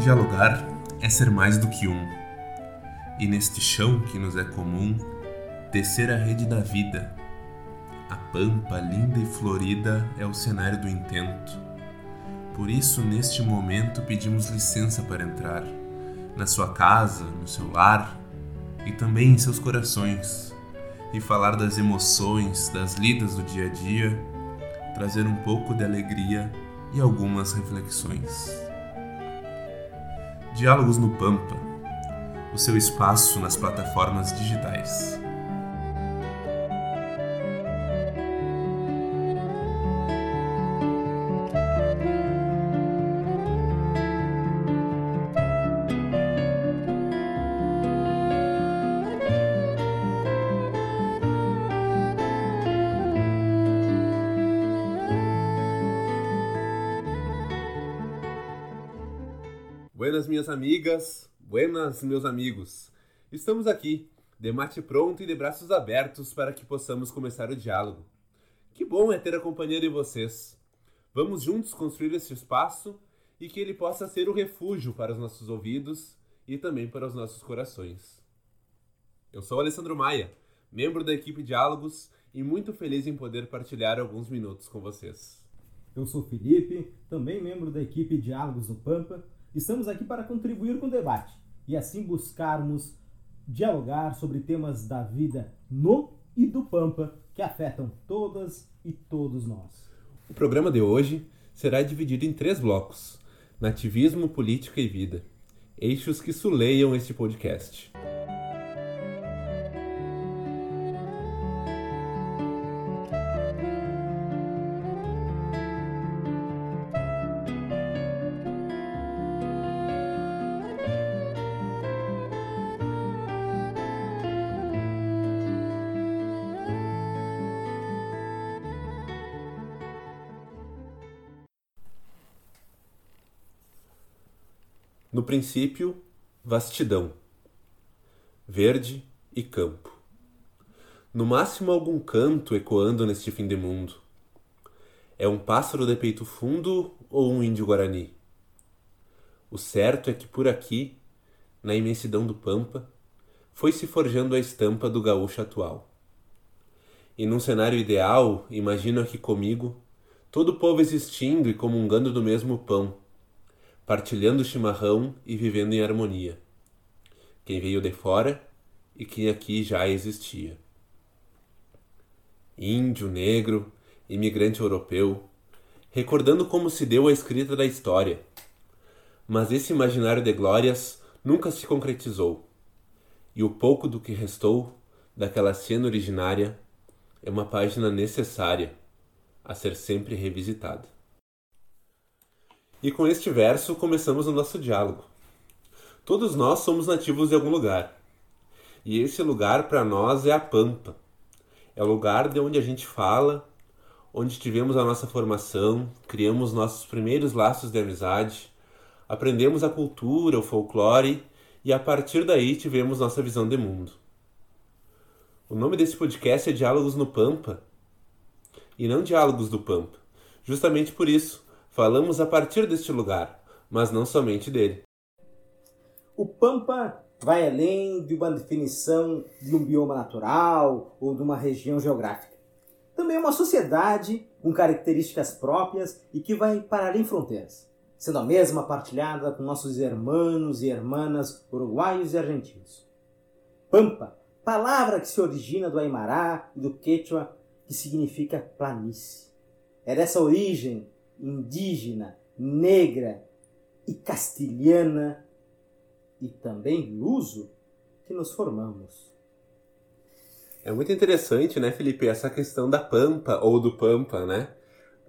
Dialogar é ser mais do que um, e neste chão que nos é comum, tecer a rede da vida. A pampa linda e florida é o cenário do intento. Por isso, neste momento, pedimos licença para entrar na sua casa, no seu lar e também em seus corações, e falar das emoções, das lidas do dia a dia, trazer um pouco de alegria e algumas reflexões. Diálogos no Pampa, o seu espaço nas plataformas digitais. Amigas, buenas, meus amigos. Estamos aqui, de mate pronto e de braços abertos para que possamos começar o diálogo. Que bom é ter a companhia de vocês. Vamos juntos construir este espaço e que ele possa ser o refúgio para os nossos ouvidos e também para os nossos corações. Eu sou Alessandro Maia, membro da equipe Diálogos e muito feliz em poder partilhar alguns minutos com vocês. Eu sou Felipe, também membro da equipe Diálogos no Pampa Estamos aqui para contribuir com o debate e assim buscarmos dialogar sobre temas da vida no e do Pampa que afetam todas e todos nós. O programa de hoje será dividido em três blocos: Nativismo, Política e Vida eixos que suleiam este podcast. Princípio, vastidão, verde e campo. No máximo algum canto ecoando neste fim de mundo. É um pássaro de peito fundo ou um índio guarani? O certo é que por aqui, na imensidão do pampa, foi se forjando a estampa do gaúcho atual. E num cenário ideal, imagino aqui comigo, todo o povo existindo e comungando do mesmo pão, partilhando o chimarrão e vivendo em harmonia. Quem veio de fora e quem aqui já existia. Índio, negro, imigrante europeu, recordando como se deu a escrita da história. Mas esse imaginário de glórias nunca se concretizou, e o pouco do que restou daquela cena originária é uma página necessária a ser sempre revisitada. E com este verso começamos o nosso diálogo. Todos nós somos nativos de algum lugar. E esse lugar para nós é a Pampa. É o lugar de onde a gente fala, onde tivemos a nossa formação, criamos nossos primeiros laços de amizade, aprendemos a cultura, o folclore e a partir daí tivemos nossa visão de mundo. O nome desse podcast é Diálogos no Pampa e não Diálogos do Pampa. Justamente por isso, Falamos a partir deste lugar, mas não somente dele. O Pampa vai além de uma definição de um bioma natural ou de uma região geográfica. Também é uma sociedade com características próprias e que vai para além fronteiras, sendo a mesma partilhada com nossos irmãos e irmãs uruguaios e argentinos. Pampa, palavra que se origina do Aymara e do Quechua, que significa planície. É dessa origem indígena, negra e castilhana e também luso que nos formamos. É muito interessante, né, Felipe, essa questão da pampa ou do pampa, né?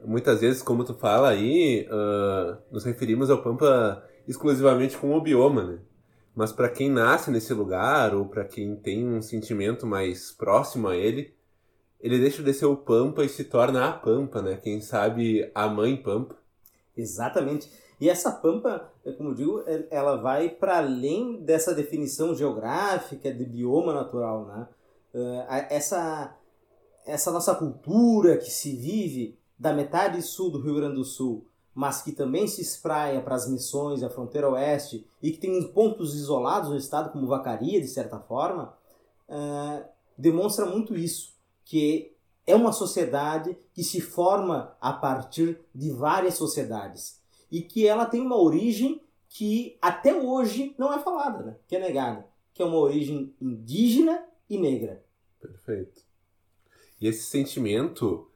Muitas vezes, como tu fala aí, uh, nos referimos ao pampa exclusivamente como o bioma, né? Mas para quem nasce nesse lugar ou para quem tem um sentimento mais próximo a ele, ele deixa de ser o Pampa e se torna a Pampa, né? Quem sabe a mãe Pampa. Exatamente. E essa Pampa, como eu digo, é, ela vai para além dessa definição geográfica de bioma natural, né? Eh, essa, essa nossa cultura que se vive da metade sul do Rio Grande do Sul mas que também se espraia para as missões, a fronteira oeste, e que tem pontos isolados no estado, como Vacaria, de certa forma, demonstra muito isso, que é uma sociedade que se forma a partir de várias sociedades e que ela tem uma origem que até hoje não é falada, né? que é negada, que é uma origem indígena e negra. Perfeito. E esse sentimento,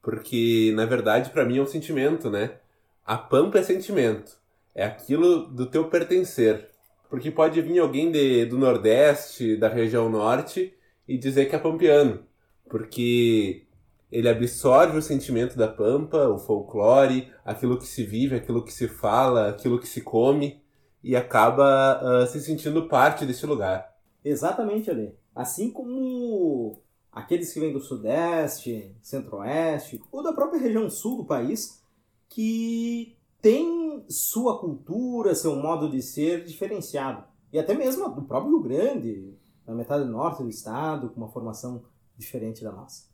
porque na verdade para mim é um sentimento, né? A pampa é sentimento, é aquilo do teu pertencer. Porque pode vir alguém de, do Nordeste, da região Norte, e dizer que é pampiano. Porque ele absorve o sentimento da pampa, o folclore, aquilo que se vive, aquilo que se fala, aquilo que se come, e acaba uh, se sentindo parte desse lugar. Exatamente, Ali. Assim como aqueles que vêm do Sudeste, Centro-Oeste, ou da própria região sul do país, que tem sua cultura, seu modo de ser diferenciado. E até mesmo do próprio Rio Grande, na metade norte do estado, com uma formação diferente da nossa.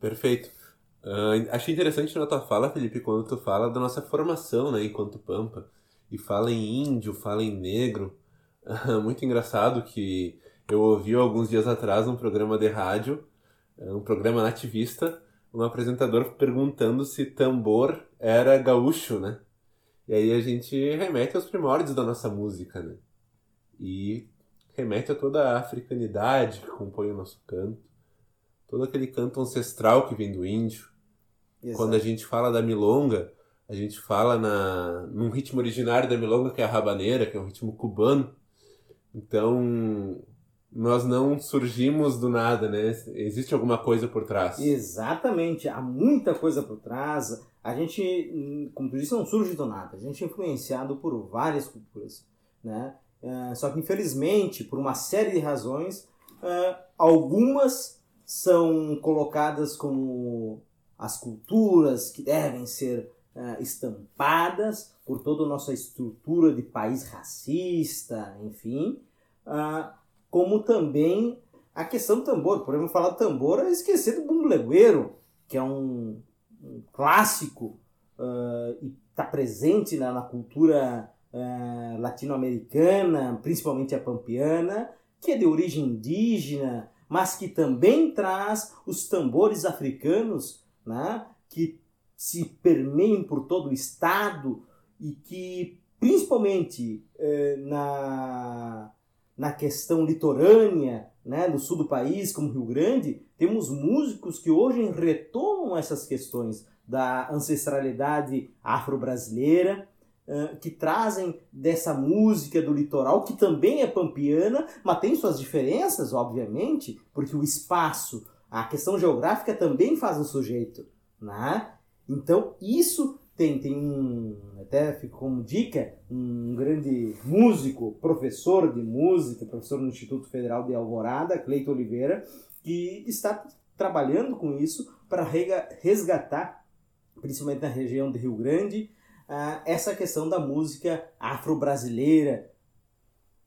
Perfeito. Uh, achei interessante na tua fala, Felipe, quando tu fala da nossa formação, né, enquanto Pampa, e fala em índio, fala em negro. Uh, muito engraçado que eu ouvi alguns dias atrás um programa de rádio, um programa nativista, um apresentador perguntando se tambor era gaúcho, né? E aí a gente remete aos primórdios da nossa música, né? E remete a toda a africanidade que compõe o nosso canto, todo aquele canto ancestral que vem do índio. Exato. Quando a gente fala da milonga, a gente fala na, num ritmo originário da milonga, que é a rabaneira, que é um ritmo cubano. Então, nós não surgimos do nada, né? Existe alguma coisa por trás. Exatamente, há muita coisa por trás. A gente, como tu disse, não surge do nada. A gente é influenciado por várias culturas, né? Uh, só que, infelizmente, por uma série de razões, uh, algumas são colocadas como as culturas que devem ser uh, estampadas por toda a nossa estrutura de país racista, enfim. Uh, como também a questão do tambor. Exemplo, falar do tambor é esquecer do bumbo legueiro, que é um, um clássico uh, e está presente na, na cultura uh, latino-americana, principalmente a pampiana, que é de origem indígena, mas que também traz os tambores africanos, né, que se permeiam por todo o estado e que, principalmente uh, na na questão litorânea, né, no sul do país, como Rio Grande, temos músicos que hoje retomam essas questões da ancestralidade afro-brasileira, que trazem dessa música do litoral, que também é pampiana, mas tem suas diferenças, obviamente, porque o espaço, a questão geográfica também faz o sujeito. Né? Então, isso tem, tem um, até fico como dica, um grande músico, professor de música, professor no Instituto Federal de Alvorada, Cleito Oliveira, que está trabalhando com isso para resgatar, principalmente na região de Rio Grande, essa questão da música afro-brasileira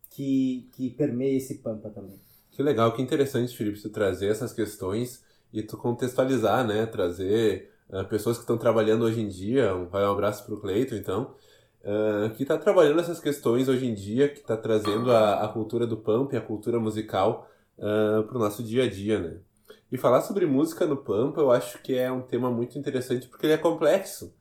que, que permeia esse pampa também. Que legal, que interessante, Felipe, tu trazer essas questões e tu contextualizar, né? Trazer uh, pessoas que estão trabalhando hoje em dia, um, vai um abraço para o Cleito, então, uh, que está trabalhando essas questões hoje em dia, que está trazendo a, a cultura do pump, a cultura musical uh, para o nosso dia a dia, né? E falar sobre música no Pampa eu acho que é um tema muito interessante porque ele é complexo.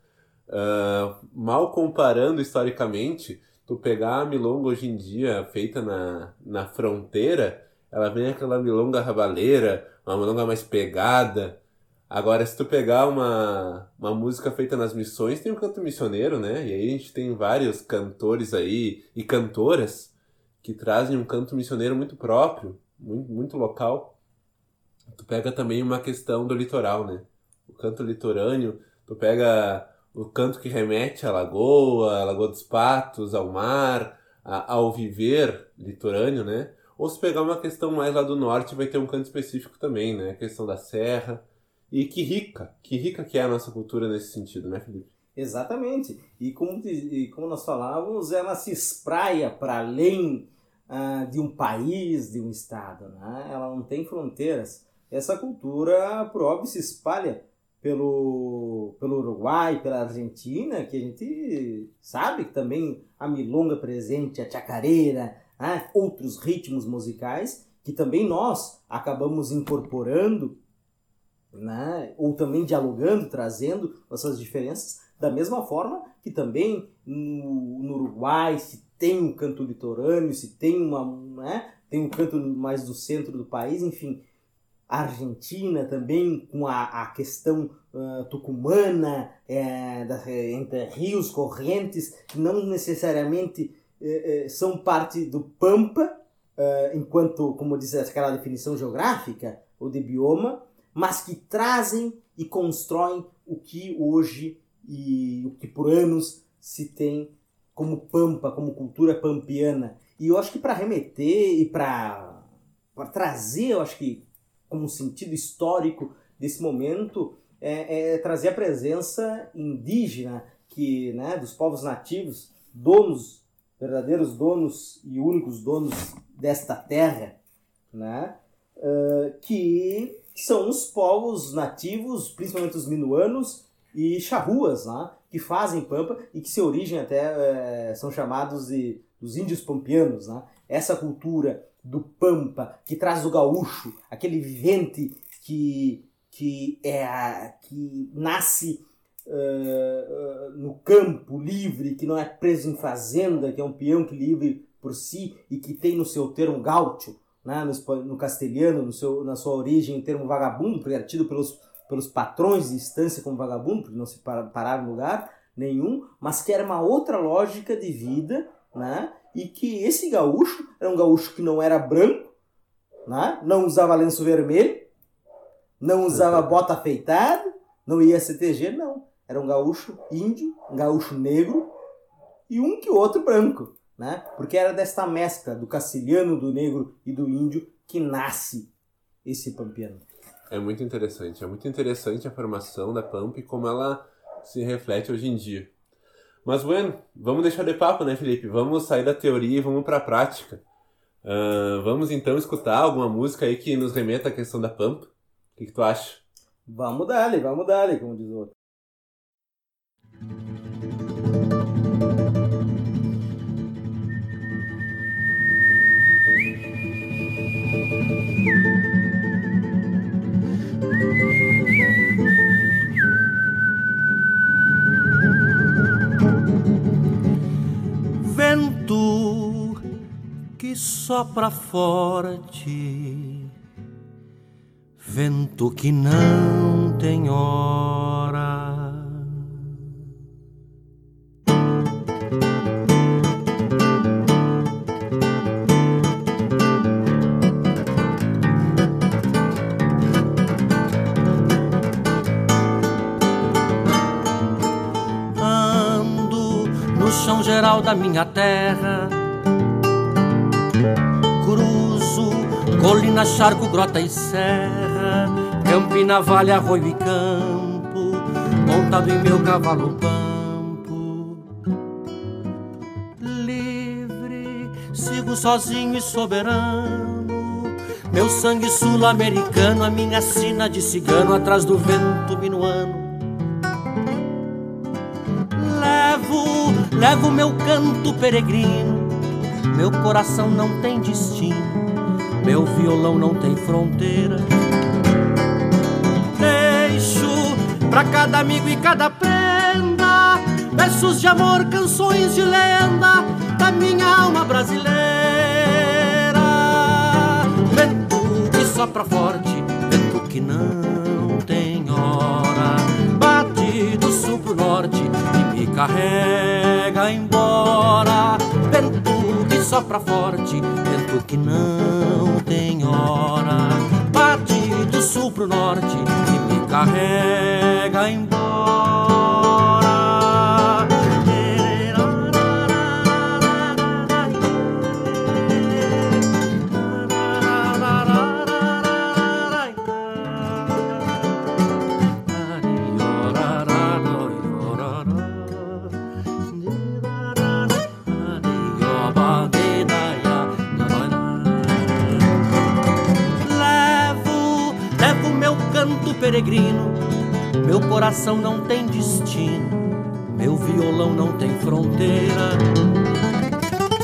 Uh, mal comparando historicamente, tu pegar a milonga hoje em dia feita na, na fronteira, ela vem aquela milonga rabaleira, uma milonga mais pegada, Agora, se tu pegar uma, uma música feita nas missões, tem o um canto missioneiro, né? E aí a gente tem vários cantores aí e cantoras que trazem um canto missioneiro muito próprio, muito, muito local. Tu pega também uma questão do litoral, né? O canto litorâneo, tu pega o canto que remete à lagoa, à Lagoa dos Patos, ao mar, a, ao viver litorâneo, né? Ou se pegar uma questão mais lá do norte, vai ter um canto específico também, né? A questão da serra. E que rica, que rica que é a nossa cultura nesse sentido, né, Felipe? Exatamente. E como, e como nós falávamos, ela se espraia para além uh, de um país, de um estado. Né? Ela não tem fronteiras. Essa cultura, por óbvio, se espalha pelo, pelo Uruguai, pela Argentina, que a gente sabe que também a milonga presente, a chacareira, né? outros ritmos musicais que também nós acabamos incorporando, né? ou também dialogando, trazendo essas diferenças, da mesma forma que também no, no Uruguai se tem um canto litorâneo, se tem uma, né? tem um canto mais do centro do país, enfim, Argentina também com a, a questão uh, tucumana é, entre rios correntes que não necessariamente eh, são parte do Pampa uh, enquanto como diz aquela definição geográfica ou de bioma mas que trazem e constroem o que hoje e o que por anos se tem como pampa como cultura pampiana. E eu acho que para remeter e para trazer eu acho que como sentido histórico desse momento é, é, trazer a presença indígena que né, dos povos nativos, donos, verdadeiros donos e únicos donos desta terra, né, uh, que, são os povos nativos, principalmente os minuanos e charruas, né, que fazem pampa e que se origem até é, são chamados de os índios pampianos, né? Essa cultura do Pampa, que traz o gaúcho, aquele vivente que, que, é, que nasce uh, no campo livre, que não é preso em fazenda, que é um peão que livre por si e que tem no seu termo gaúcho, né, no, no castelhano, no seu, na sua origem, o termo vagabundo, porque era tido pelos, pelos patrões de instância como vagabundo, porque não se parava em lugar nenhum, mas que era uma outra lógica de vida, né, e que esse gaúcho era um gaúcho que não era branco, né? não usava lenço vermelho, não usava bota afeitada, não ia CTG, não. Era um gaúcho índio, um gaúcho negro e um que outro branco, né? Porque era desta mescla do castilhano, do negro e do índio que nasce esse pampiano. É muito interessante, é muito interessante a formação da Pampa e como ela se reflete hoje em dia. Mas, bueno, vamos deixar de papo, né, Felipe? Vamos sair da teoria e vamos para a prática. Uh, vamos então escutar alguma música aí que nos remeta à questão da pampa. O que, que tu acha? Vamos dar vamos dar como diz o outro. Sopra forte, vento que não tem hora. Ando no chão geral da minha terra Colina, charco, grota e serra, Campina, vale, arroio e campo, montado em meu cavalo pampo. Livre, sigo sozinho e soberano, meu sangue sul-americano, a minha sina de cigano atrás do vento minuano. Levo, levo meu canto peregrino, meu coração não tem destino meu violão não tem fronteira. Deixo pra cada amigo e cada prenda versos de amor, canções de lenda da minha alma brasileira. Vento que sopra forte, vento que não tem hora, bate do sul pro norte e me carrega embora. Sopra forte, vento que não tem hora. Bate do sul pro norte e me carrega embora. Peregrino, Meu coração não tem destino, meu violão não tem fronteira.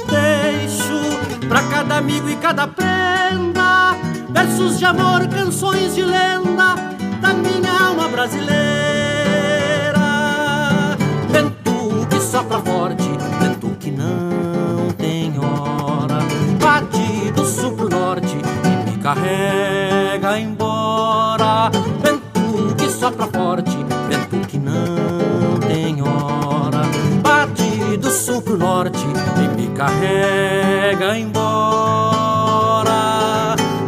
Deixo pra cada amigo e cada prenda versos de amor, canções de lenda da minha alma brasileira. Vento que sopra forte, vento que não tem hora, bate do sul pro norte e me carrega e me carrega embora.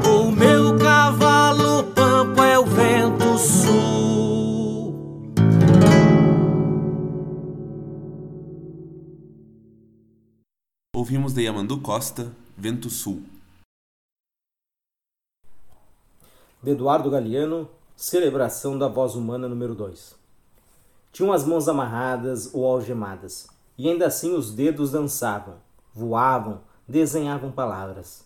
O meu cavalo pampo é o vento sul. Ouvimos de Yamandu Costa, Vento Sul. de Eduardo Galeano, Celebração da Voz Humana número 2. Tinham as mãos amarradas ou algemadas, e ainda assim os dedos dançavam, voavam, desenhavam palavras.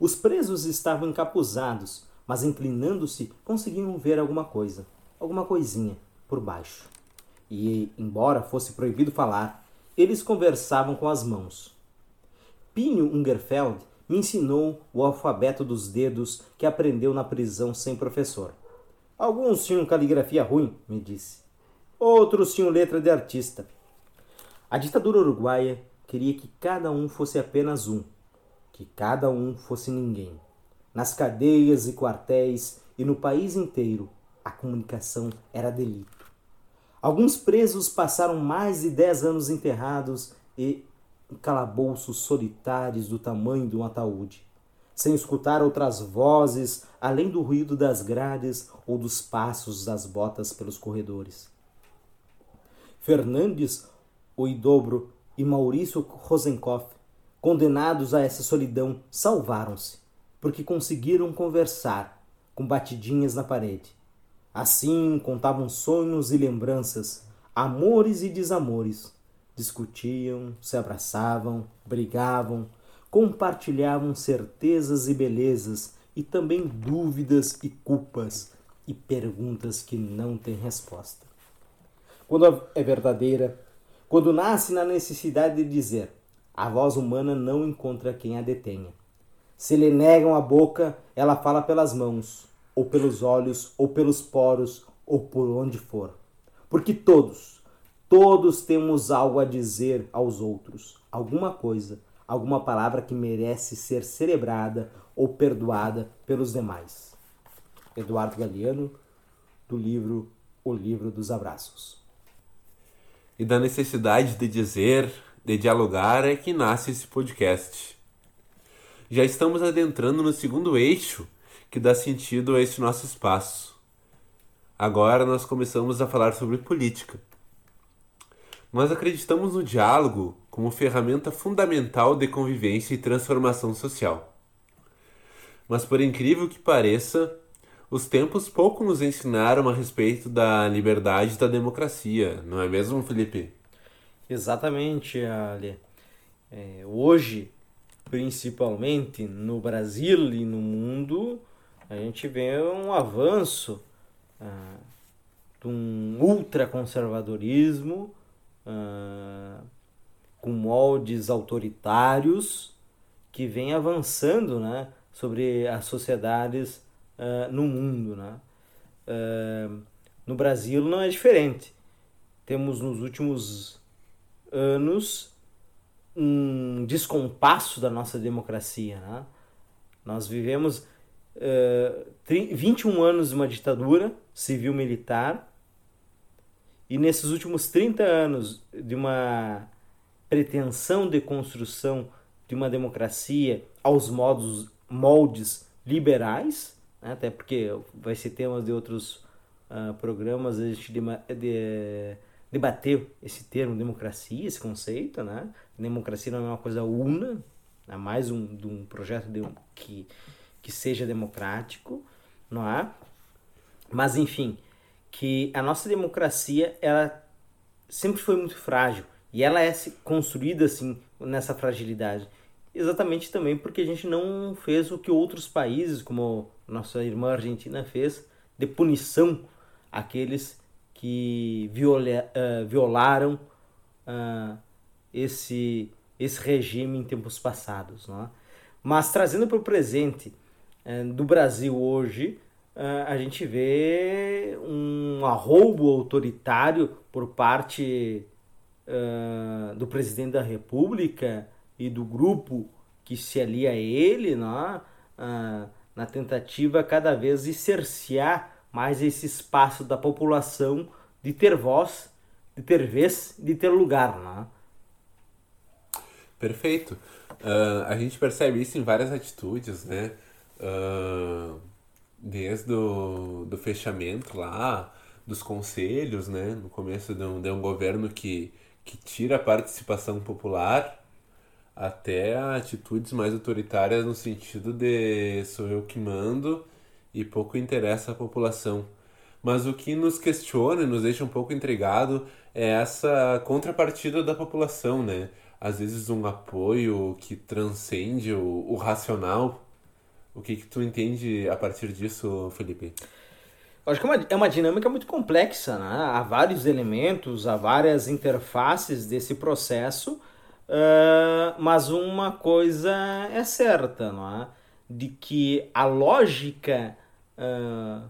Os presos estavam encapuzados, mas inclinando-se conseguiam ver alguma coisa, alguma coisinha, por baixo. E, embora fosse proibido falar, eles conversavam com as mãos. Pinho Ungerfeld me ensinou o alfabeto dos dedos que aprendeu na prisão sem professor. Alguns tinham caligrafia ruim, me disse. Outros tinham letra de artista. A ditadura uruguaia queria que cada um fosse apenas um, que cada um fosse ninguém. Nas cadeias e quartéis e no país inteiro, a comunicação era delito. Alguns presos passaram mais de dez anos enterrados e em calabouços solitários do tamanho de um ataúde, sem escutar outras vozes além do ruído das grades ou dos passos das botas pelos corredores. Fernandes, Oidobro e Maurício Rosenkoff, condenados a essa solidão, salvaram-se, porque conseguiram conversar com batidinhas na parede. Assim contavam sonhos e lembranças, amores e desamores discutiam, se abraçavam, brigavam, compartilhavam certezas e belezas e também dúvidas e culpas e perguntas que não têm resposta. Quando é verdadeira, quando nasce na necessidade de dizer, a voz humana não encontra quem a detenha. Se lhe negam a boca, ela fala pelas mãos, ou pelos olhos, ou pelos poros, ou por onde for. Porque todos, Todos temos algo a dizer aos outros, alguma coisa, alguma palavra que merece ser celebrada ou perdoada pelos demais. Eduardo Galeano, do livro O Livro dos Abraços. E da necessidade de dizer, de dialogar, é que nasce esse podcast. Já estamos adentrando no segundo eixo que dá sentido a esse nosso espaço. Agora nós começamos a falar sobre política. Nós acreditamos no diálogo como ferramenta fundamental de convivência e transformação social. Mas, por incrível que pareça, os tempos pouco nos ensinaram a respeito da liberdade e da democracia, não é mesmo, Felipe? Exatamente, Ale. É, hoje, principalmente no Brasil e no mundo, a gente vê um avanço ah, de um ultraconservadorismo uh, com moldes autoritários que vem avançando né, sobre as sociedades uh, no mundo. Né? Uh, no Brasil não é diferente. Temos nos últimos anos um descompasso da nossa democracia. Né? Nós vivemos uh, 21 anos de uma ditadura civil-militar e nesses últimos 30 anos de uma pretensão de construção de uma democracia aos modos, moldes liberais, né? até porque vai ser tema de outros uh, programas a gente de, de, debater esse termo democracia, esse conceito, né? Democracia não é uma coisa una, é mais um, de um projeto de, que, que seja democrático, não é? Mas enfim, que a nossa democracia ela sempre foi muito frágil e ela é construída assim nessa fragilidade exatamente também porque a gente não fez o que outros países como nossa irmã Argentina fez de punição àqueles que viola, uh, violaram uh, esse, esse regime em tempos passados. Não é? Mas trazendo para o presente uh, do Brasil hoje, a gente vê um arroubo autoritário por parte do presidente da República e do grupo que se alia a ele, não é? na tentativa cada vez de cercear mais esse espaço da população de ter voz, de ter vez, de ter lugar. Né? Perfeito. Uh, a gente percebe isso em várias atitudes, né? Uh, desde o do fechamento lá, dos conselhos, né? No começo de um, de um governo que, que tira a participação popular até atitudes mais autoritárias no sentido de sou eu que mando e pouco interessa a população. Mas o que nos questiona e nos deixa um pouco intrigado é essa contrapartida da população, né? Às vezes um apoio que transcende o, o racional. O que, que tu entende a partir disso, Felipe? acho que é uma, é uma dinâmica muito complexa, né? Há vários elementos, há várias interfaces desse processo Uh, mas uma coisa é certa, não é? De que a lógica uh,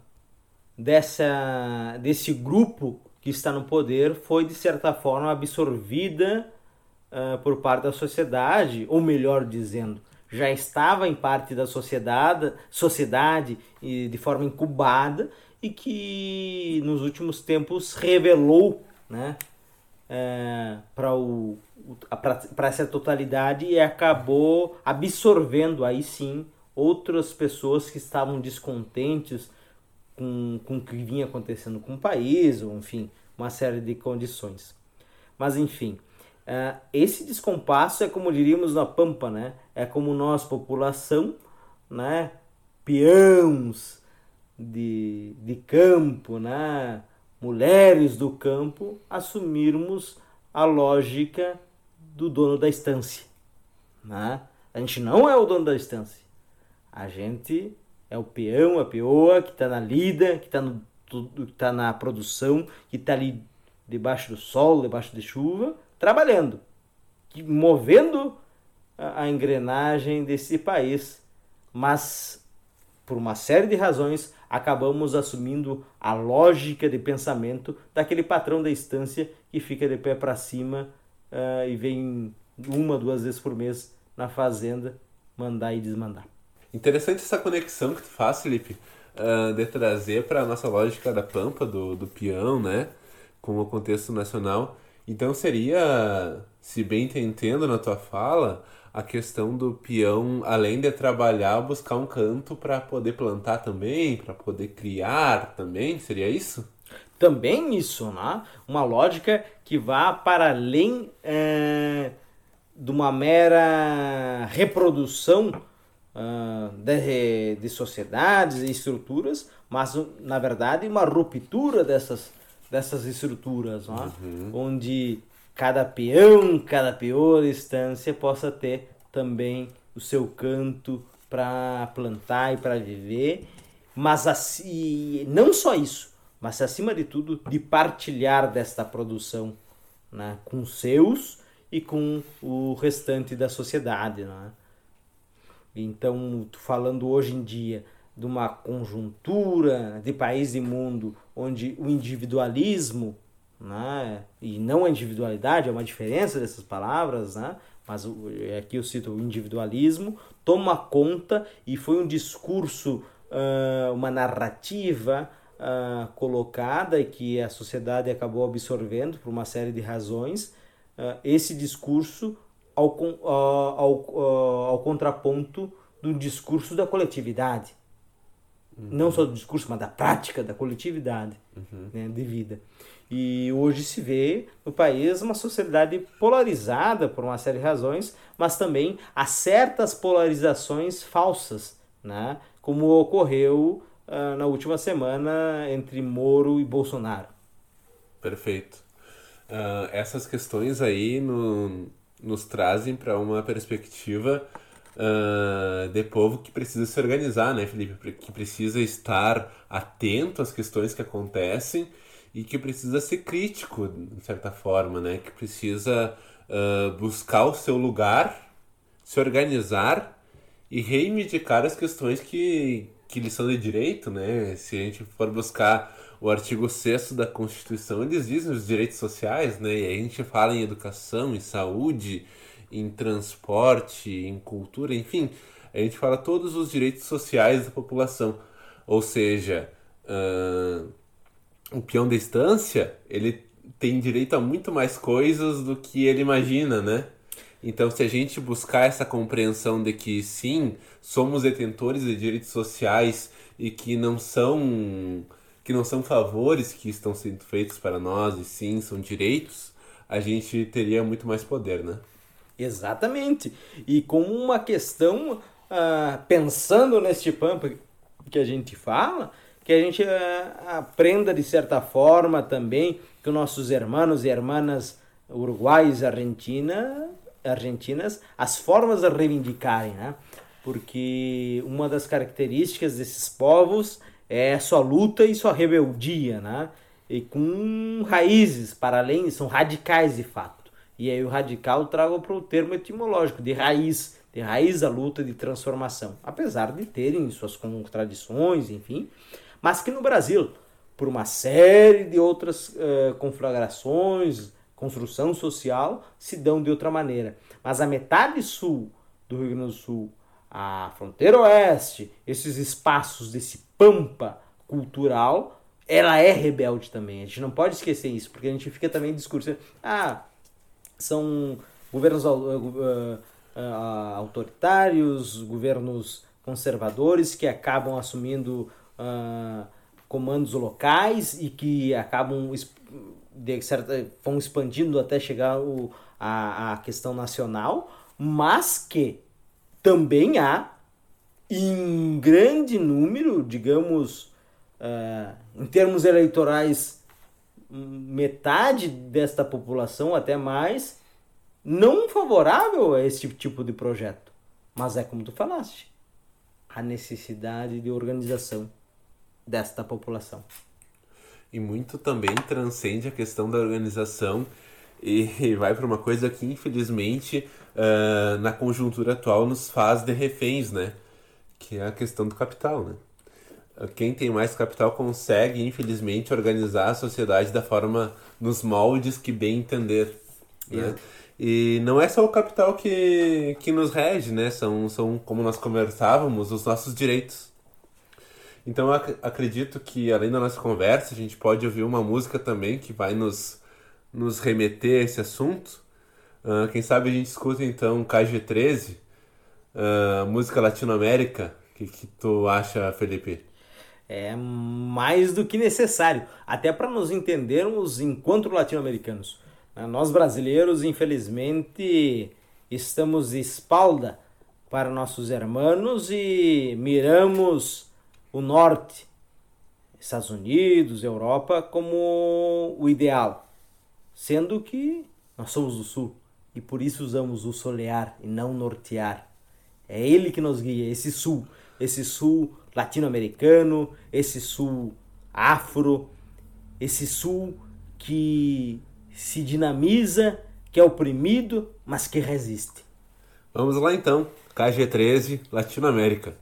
dessa, desse grupo que está no poder foi, de certa forma, absorvida uh, por parte da sociedade, ou melhor dizendo, já estava em parte da sociedade, sociedade e de forma incubada e que nos últimos tempos revelou né, é, para essa totalidade e acabou absorvendo aí sim outras pessoas que estavam descontentes com, com o que vinha acontecendo com o país, ou enfim, uma série de condições. Mas enfim, uh, esse descompasso é como diríamos na Pampa, né? É como nós, população, né? peões de, de campo, né? Mulheres do campo, assumirmos a lógica do dono da estância. Né? A gente não é o dono da estância. A gente é o peão, a peoa que está na lida, que está tá na produção, que está ali debaixo do sol, debaixo de chuva, trabalhando, movendo a, a engrenagem desse país. Mas, por uma série de razões, acabamos assumindo a lógica de pensamento daquele patrão da estância que fica de pé para cima uh, e vem uma, duas vezes por mês na fazenda mandar e desmandar. Interessante essa conexão que tu faz, Felipe, uh, de trazer para a nossa lógica da pampa, do, do peão, né, com o contexto nacional. Então seria, se bem te entendo na tua fala, a questão do peão, além de trabalhar, buscar um canto para poder plantar também, para poder criar também, seria isso? também isso, né? uma lógica que vá para além é, de uma mera reprodução uh, de, de sociedades e estruturas, mas na verdade uma ruptura dessas, dessas estruturas, né? uhum. onde cada peão, cada peor instância possa ter também o seu canto para plantar e para viver, mas assim, não só isso, mas acima de tudo de partilhar desta produção né, com seus e com o restante da sociedade. Né? Então, falando hoje em dia de uma conjuntura de país e mundo onde o individualismo, né, e não a individualidade, é uma diferença dessas palavras, né, mas aqui eu cito o individualismo, toma conta e foi um discurso, uma narrativa, colocada e que a sociedade acabou absorvendo por uma série de razões, esse discurso ao, uh, ao, ao contraponto do discurso da coletividade. Uhum. Não só do discurso, mas da prática da coletividade uhum. né, de vida. E hoje se vê no país uma sociedade polarizada por uma série de razões, mas também há certas polarizações falsas, né? como ocorreu uh, na última semana entre Moro e Bolsonaro. Perfeito. Uh, essas questões aí no, nos trazem para uma perspectiva uh, de povo que precisa se organizar, né, Felipe? Que precisa estar atento às questões que acontecem e que precisa ser crítico, de certa forma, né? Que precisa uh, buscar o seu lugar, se organizar e reivindicar as questões que, que lhe são de direito, né? Se a gente for buscar o artigo 6 da Constituição, eles dizem os direitos sociais, né? E a gente fala em educação, em saúde, em transporte, em cultura, enfim, a gente fala todos os direitos sociais da população. Ou seja, uh, o peão da estância, ele tem direito a muito mais coisas do que ele imagina, né? Então, se a gente buscar essa compreensão de que sim, somos detentores de direitos sociais e que não são que não são favores que estão sendo feitos para nós e sim são direitos, a gente teria muito mais poder, né? Exatamente. E como uma questão, ah, pensando neste pampa que a gente fala, que a gente ah, aprenda de certa forma também que nossos irmãos e irmãs uruguais argentina, argentinas, as formas de reivindicarem, né? Porque uma das características desses povos é sua luta e sua rebeldia, né? E com raízes para além, são radicais de fato. E aí o radical trago para o termo etimológico, de raiz, de raiz da luta de transformação. Apesar de terem suas contradições, enfim, mas que no Brasil, por uma série de outras uh, conflagrações, construção social, se dão de outra maneira. Mas a metade sul do Rio Grande do Sul, a fronteira oeste, esses espaços desse pampa cultural, ela é rebelde também. A gente não pode esquecer isso, porque a gente fica também discursando, ah, são governos uh, uh, autoritários, governos conservadores que acabam assumindo comandos locais e que acabam de certa, vão expandindo até chegar o, a, a questão nacional, mas que também há em grande número, digamos, uh, em termos eleitorais, metade desta população, até mais, não favorável a esse tipo de projeto. Mas é como tu falaste, a necessidade de organização desta população. E muito também transcende a questão da organização e vai para uma coisa que, infelizmente, uh, na conjuntura atual nos faz de reféns, né? Que é a questão do capital, né? Quem tem mais capital consegue, infelizmente, organizar a sociedade da forma, nos moldes que bem entender. Né? E não é só o capital que, que nos rege, né? São, são, como nós conversávamos, os nossos direitos. Então eu acredito que, além da nossa conversa, a gente pode ouvir uma música também que vai nos, nos remeter a esse assunto. Uh, quem sabe a gente escuta então KG13, uh, música Latinoamérica. O que, que tu acha, Felipe? É mais do que necessário, até para nos entendermos enquanto latino-americanos. Né? Nós brasileiros, infelizmente, estamos de espalda para nossos irmãos e miramos o norte, Estados Unidos, Europa, como o ideal sendo que nós somos do sul e por isso usamos o solear e não nortear. É ele que nos guia, esse sul, esse sul latino-americano, esse sul afro, esse sul que se dinamiza, que é oprimido, mas que resiste. Vamos lá então, KG13, Latinoamérica.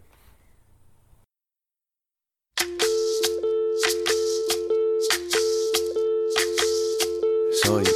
Soy,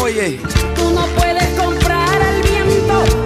Oye, tú no puedes comprar el viento,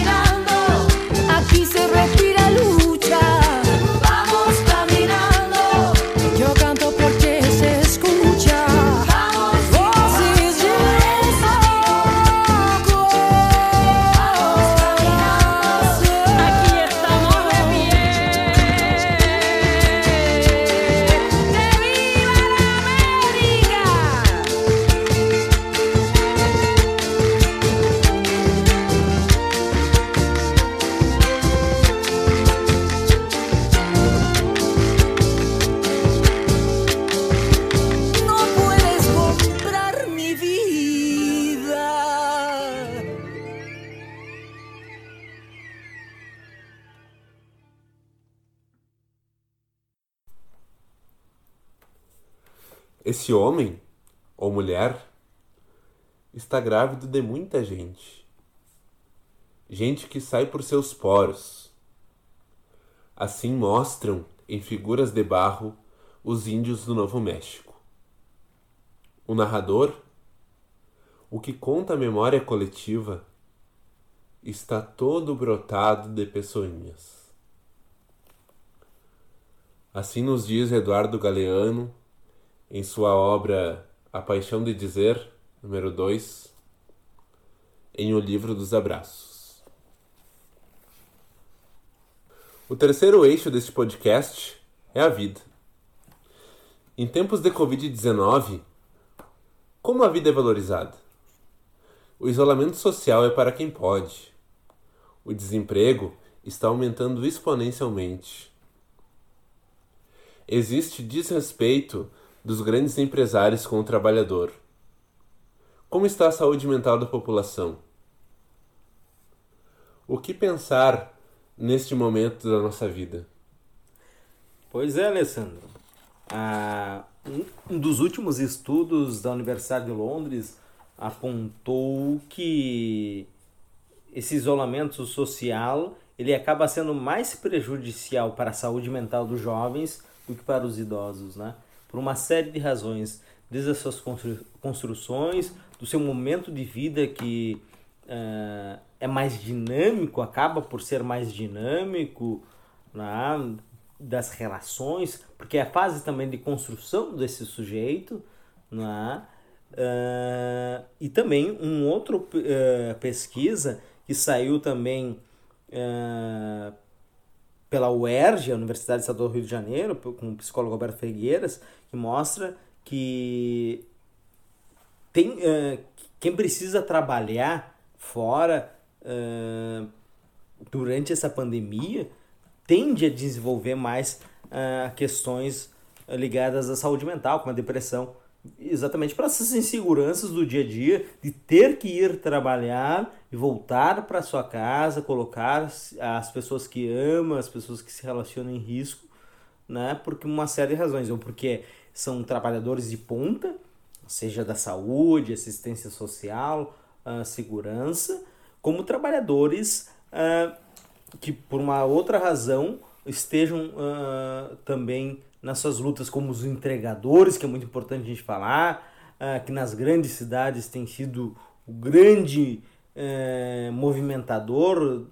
Esse homem ou mulher está grávido de muita gente. Gente que sai por seus poros. Assim mostram em figuras de barro os índios do Novo México. O narrador, o que conta a memória coletiva, está todo brotado de pessoinhas. Assim nos diz Eduardo Galeano em sua obra A Paixão de Dizer, número 2, em O Livro dos Abraços. O terceiro eixo deste podcast é a vida. Em tempos de Covid-19, como a vida é valorizada? O isolamento social é para quem pode. O desemprego está aumentando exponencialmente. existe desrespeito dos grandes empresários com o trabalhador. Como está a saúde mental da população? O que pensar neste momento da nossa vida? Pois é, Alessandro. Ah, um dos últimos estudos da Universidade de Londres apontou que esse isolamento social ele acaba sendo mais prejudicial para a saúde mental dos jovens do que para os idosos, né? Por uma série de razões, desde as suas construções, do seu momento de vida que uh, é mais dinâmico, acaba por ser mais dinâmico, né? das relações, porque é a fase também de construção desse sujeito, né? Uh, e também um outro uh, pesquisa que saiu também uh, pela UERJ, a Universidade Estadual do Rio de Janeiro, com o psicólogo Alberto Figueiras, que mostra que tem quem precisa trabalhar fora durante essa pandemia tende a desenvolver mais questões ligadas à saúde mental, como a depressão exatamente para essas inseguranças do dia a dia, de ter que ir trabalhar e voltar para sua casa, colocar as pessoas que ama, as pessoas que se relacionam em risco, né? Porque uma série de razões, ou porque são trabalhadores de ponta, seja da saúde, assistência social, uh, segurança, como trabalhadores uh, que por uma outra razão estejam uh, também nas suas lutas como os entregadores, que é muito importante a gente falar, que nas grandes cidades tem sido o grande uh, movimentador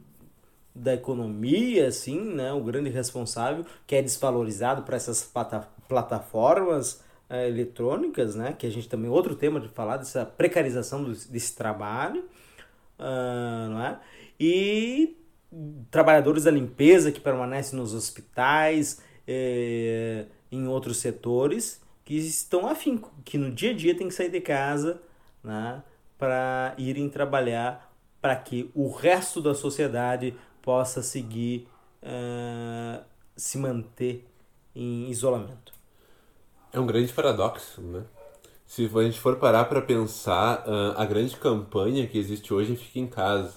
da economia, assim, né, o grande responsável, que é desvalorizado para essas plata plataformas uh, eletrônicas, né, que a gente também outro tema de falar dessa precarização do, desse trabalho, uh, não é? E trabalhadores da limpeza que permanecem nos hospitais, é, em outros setores que estão afim, que no dia a dia tem que sair de casa né, para irem trabalhar para que o resto da sociedade possa seguir uh, se manter em isolamento. É um grande paradoxo, né? Se a gente for parar para pensar, uh, a grande campanha que existe hoje é Fica em Casa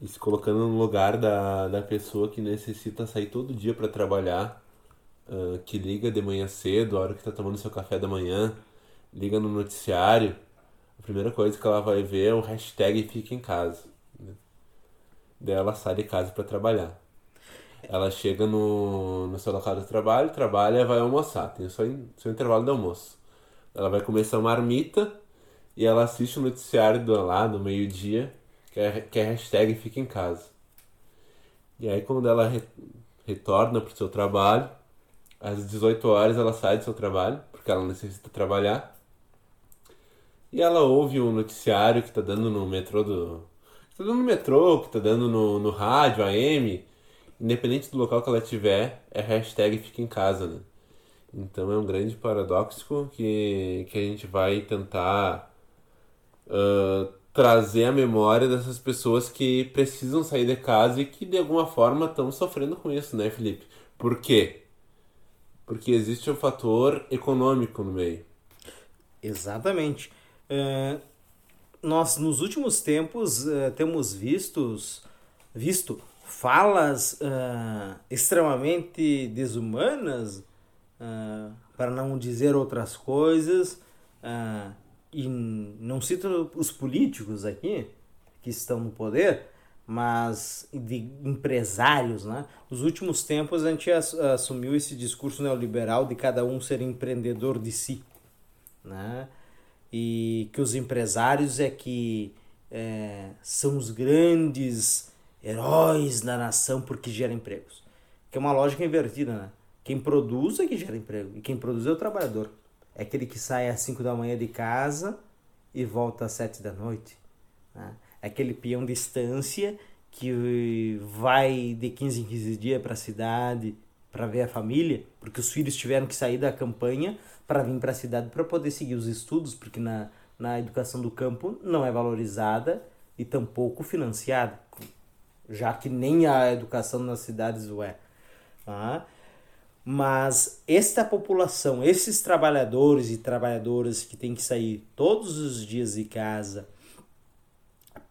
e se colocando no lugar da, da pessoa que necessita sair todo dia para trabalhar, uh, que liga de manhã cedo, a hora que está tomando seu café da manhã, liga no noticiário, a primeira coisa que ela vai ver é o hashtag fica em casa. Né? Daí ela sai de casa para trabalhar. Ela chega no, no seu local de trabalho, trabalha vai almoçar. Tem o seu, seu intervalo de almoço. Ela vai comer sua marmita e ela assiste o noticiário do, lá do meio-dia que é, que é hashtag fica em casa. E aí quando ela re, retorna para o seu trabalho, às 18 horas ela sai do seu trabalho, porque ela necessita trabalhar. E ela ouve um noticiário que está dando no metrô do. Que tá dando no metrô, que está dando no, no rádio, AM. Independente do local que ela tiver, é hashtag fica em casa, né? Então é um grande paradoxo que, que a gente vai tentar uh, trazer a memória dessas pessoas que precisam sair de casa e que de alguma forma estão sofrendo com isso, né, Felipe? Por quê? Porque existe um fator econômico no meio. Exatamente. Uh, nós, nos últimos tempos, uh, temos vistos, visto falas uh, extremamente desumanas, para não dizer outras coisas, e não cito os políticos aqui que estão no poder, mas de empresários, né? Nos últimos tempos a gente assumiu esse discurso neoliberal de cada um ser empreendedor de si, né? E que os empresários é que é, são os grandes heróis da nação porque geram empregos. Que é uma lógica invertida, né? Quem produz é que gera emprego e quem produz é o trabalhador. É aquele que sai às 5 da manhã de casa e volta às 7 da noite. Né? É aquele peão de estância que vai de 15 em 15 dias para a cidade para ver a família, porque os filhos tiveram que sair da campanha para vir para a cidade para poder seguir os estudos, porque na, na educação do campo não é valorizada e tampouco financiada, já que nem a educação nas cidades o é. Ah, Mas esta população, esses trabalhadores e trabalhadoras que têm que sair todos os dias de casa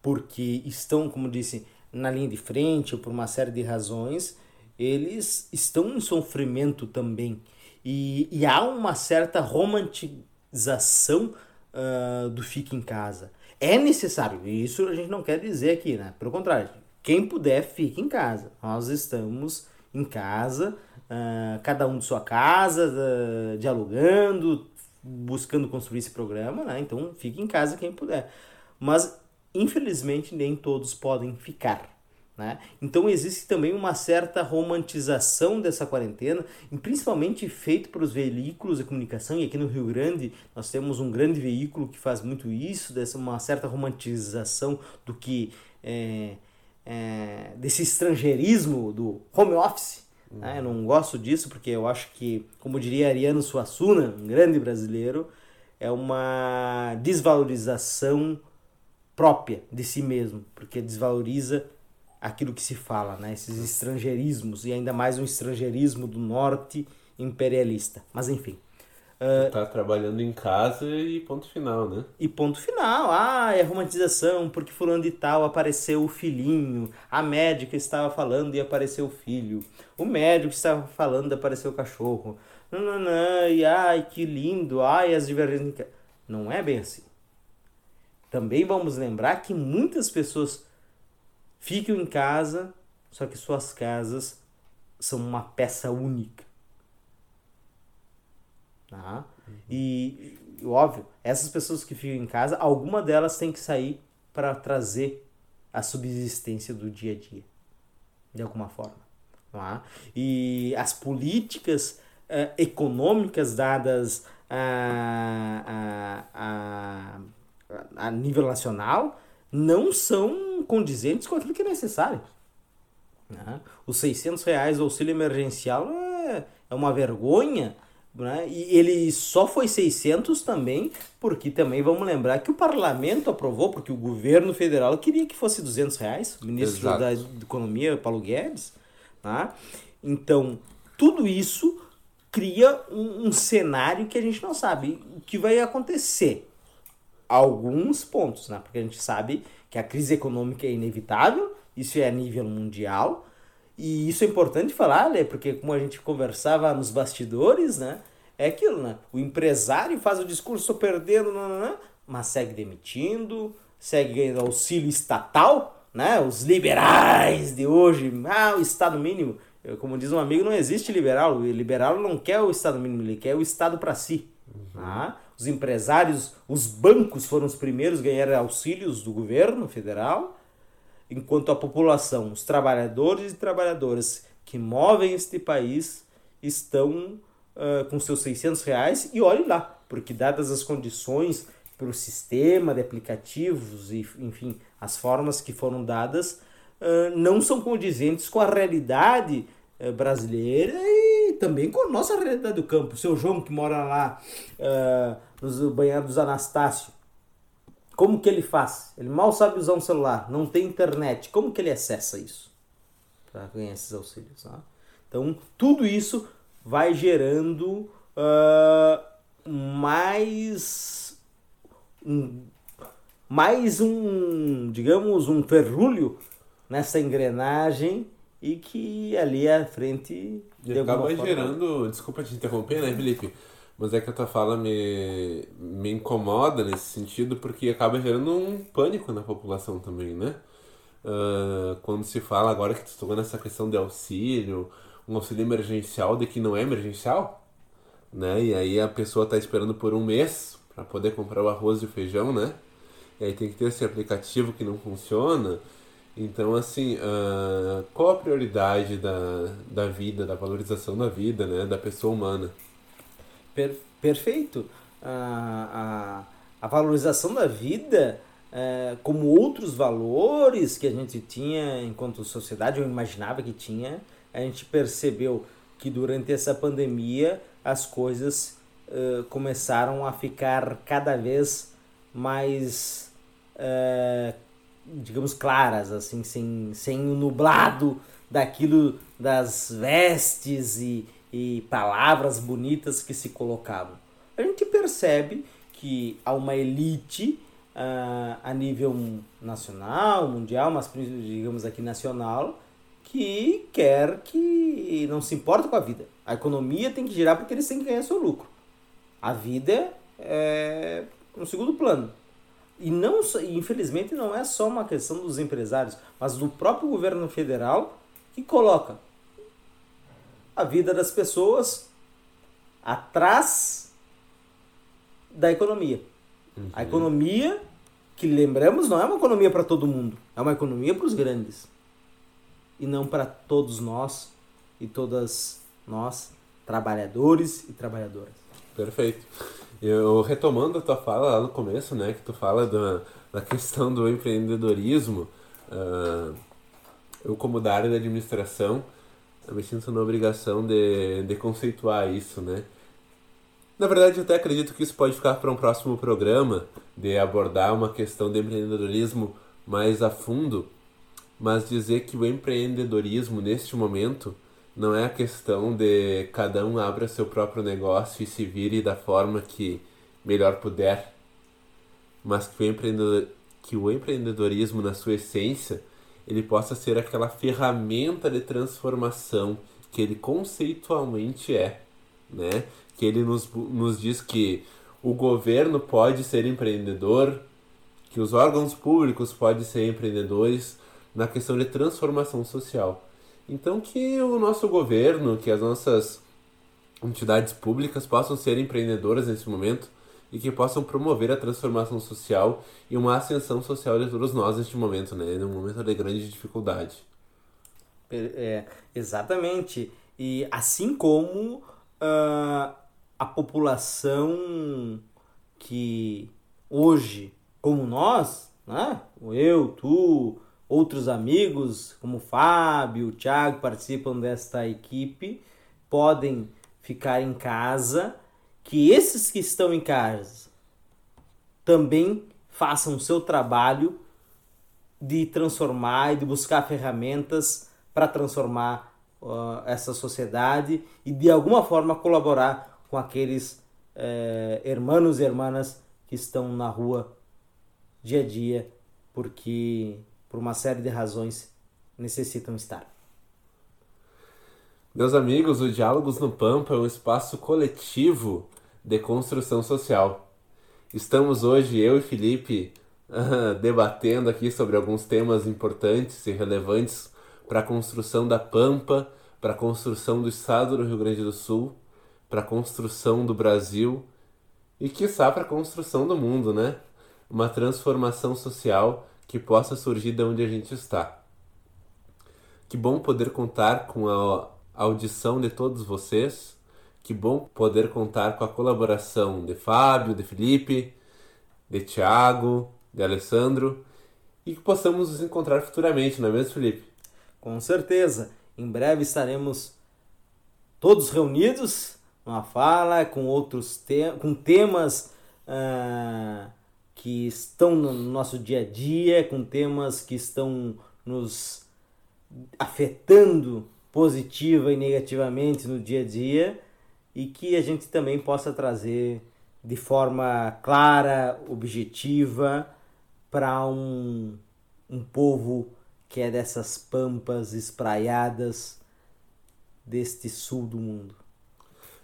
porque estão, como disse, na linha de frente ou por uma série de razões, eles estão em sofrimento também. E, e há uma certa romantização uh, do fique em casa. É necessário, isso a gente não quer dizer aqui, né? Pelo contrário, quem puder, fique em casa. Nós estamos em casa, uh, cada um de sua casa, uh, dialogando, buscando construir esse programa, né? Então fique em casa quem puder. Mas, infelizmente, nem todos podem ficar. Né? Então existe também uma certa romantização dessa quarentena, e principalmente feito para os veículos de comunicação, e aqui no Rio Grande nós temos um grande veículo que faz muito isso, dessa uma certa romantização do que é, é, desse estrangeirismo do home office. Uhum. Né? Eu não gosto disso porque eu acho que, como diria Ariano Suassuna, um grande brasileiro, é uma desvalorização própria de si mesmo, porque desvaloriza aquilo que se fala, né? esses estrangeirismos, e ainda mais um estrangeirismo do norte imperialista. Mas enfim. Uh, tá trabalhando em casa e ponto final, né? E ponto final. Ah, é romantização, porque fulano de tal apareceu o filhinho, a médica estava falando e apareceu o filho, o médico estava falando e apareceu o cachorro. Não, não, não, e ai, que lindo, ai, as divergências. Não é bem assim. Também vamos lembrar que muitas pessoas ficam em casa, só que suas casas são uma peça única. Tá? E, óbvio, essas pessoas que ficam em casa, alguma delas tem que sair para trazer a subsistência do dia a dia, de alguma forma. Tá? E as políticas uh, econômicas dadas a, a, a, a nível nacional não são condizentes com aquilo que é necessário. Né? Os 600 reais do auxílio emergencial é, é uma vergonha. Né? E ele só foi 600 também, porque também vamos lembrar que o parlamento aprovou, porque o governo federal queria que fosse 200 reais, o ministro Exato. da Economia, Paulo Guedes. Tá? Então, tudo isso cria um, um cenário que a gente não sabe o que vai acontecer alguns pontos, né? Porque a gente sabe que a crise econômica é inevitável, isso é a nível mundial, e isso é importante falar, né? Porque como a gente conversava nos bastidores, né? É aquilo, né? O empresário faz o discurso, estou perdendo, não, não, não, mas segue demitindo, segue ganhando auxílio estatal, né? Os liberais de hoje, ah, o Estado mínimo. Eu, como diz um amigo, não existe liberal. O liberal não quer o Estado mínimo, ele quer o Estado para si. Uhum. Ah, os empresários, os bancos foram os primeiros a ganhar auxílios do governo federal, enquanto a população, os trabalhadores e trabalhadoras que movem este país estão uh, com seus 600 reais e olhe lá, porque dadas as condições para o sistema de aplicativos e enfim as formas que foram dadas uh, não são condizentes com a realidade uh, brasileira e também com a nossa realidade do campo. O seu João que mora lá nos banheiros dos Anastácio. Como que ele faz? Ele mal sabe usar um celular, não tem internet. Como que ele acessa isso? Para ganhar esses auxílios. Tá? Então, tudo isso vai gerando uh, mais um, mais um, digamos, um ferrulho nessa engrenagem e que ali à frente e acaba gerando, desculpa te interromper, né, Felipe? Mas é que a tua fala me, me incomoda nesse sentido porque acaba gerando um pânico na população também, né? Uh, quando se fala agora que tu tocou nessa questão de auxílio, um auxílio emergencial de que não é emergencial, né? E aí a pessoa está esperando por um mês para poder comprar o arroz e o feijão, né? E aí tem que ter esse aplicativo que não funciona. Então, assim, uh, qual a prioridade da, da vida, da valorização da vida, né? Da pessoa humana? Per, perfeito. A, a, a valorização da vida, é, como outros valores que a gente tinha enquanto sociedade, eu imaginava que tinha, a gente percebeu que durante essa pandemia as coisas uh, começaram a ficar cada vez mais, uh, digamos, claras, assim, sem, sem o nublado daquilo das vestes e, e palavras bonitas que se colocavam. A gente percebe que há uma elite uh, a nível nacional, mundial, mas digamos aqui nacional, que quer que não se importa com a vida. A economia tem que girar porque eles têm que ganhar seu lucro. A vida é um segundo plano. E não, infelizmente não é só uma questão dos empresários, mas do próprio governo federal que coloca a vida das pessoas atrás da economia. Uhum. A economia, que lembramos, não é uma economia para todo mundo, é uma economia para os grandes. E não para todos nós e todas nós, trabalhadores e trabalhadoras. Perfeito. Eu retomando a tua fala lá no começo, né, que tu fala da, da questão do empreendedorismo, uh, eu como da área da administração, eu me sinto na obrigação de, de conceituar isso, né. Na verdade, eu até acredito que isso pode ficar para um próximo programa, de abordar uma questão de empreendedorismo mais a fundo, mas dizer que o empreendedorismo neste momento não é a questão de cada um abra seu próprio negócio e se vire da forma que melhor puder, mas que o, empreendedor, que o empreendedorismo, na sua essência, ele possa ser aquela ferramenta de transformação que ele conceitualmente é, né? Que ele nos, nos diz que o governo pode ser empreendedor, que os órgãos públicos podem ser empreendedores na questão de transformação social. Então que o nosso governo, que as nossas entidades públicas possam ser empreendedoras nesse momento e que possam promover a transformação social e uma ascensão social de todos nós neste momento, né? Num momento de grande dificuldade. É, exatamente. E assim como uh, a população que hoje, como nós, né? eu, tu, outros amigos, como o Fábio, o Thiago, participam desta equipe, podem ficar em casa, que esses que estão em casa também façam o seu trabalho de transformar e de buscar ferramentas para transformar uh, essa sociedade e de alguma forma colaborar com aqueles eh, hermanos e hermanas que estão na rua dia a dia porque por uma série de razões, necessitam estar. Meus amigos, o Diálogos no Pampa é um espaço coletivo de construção social. Estamos hoje, eu e Felipe, debatendo aqui sobre alguns temas importantes e relevantes para a construção da Pampa, para a construção do Estado do Rio Grande do Sul, para a construção do Brasil e, quiçá, para a construção do mundo, né? Uma transformação social que possa surgir de onde a gente está. Que bom poder contar com a audição de todos vocês. Que bom poder contar com a colaboração de Fábio, de Felipe, de Tiago, de Alessandro e que possamos nos encontrar futuramente, não é mesmo, Felipe? Com certeza. Em breve estaremos todos reunidos numa fala com outros te com temas uh, que estão no nosso dia a dia, com temas que estão nos afetando positiva e negativamente no dia a dia e que a gente também possa trazer de forma clara, objetiva para um, um povo que é dessas pampas espraiadas deste sul do mundo.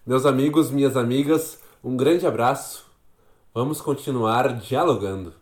Meus amigos, minhas amigas, um grande abraço Vamos continuar dialogando.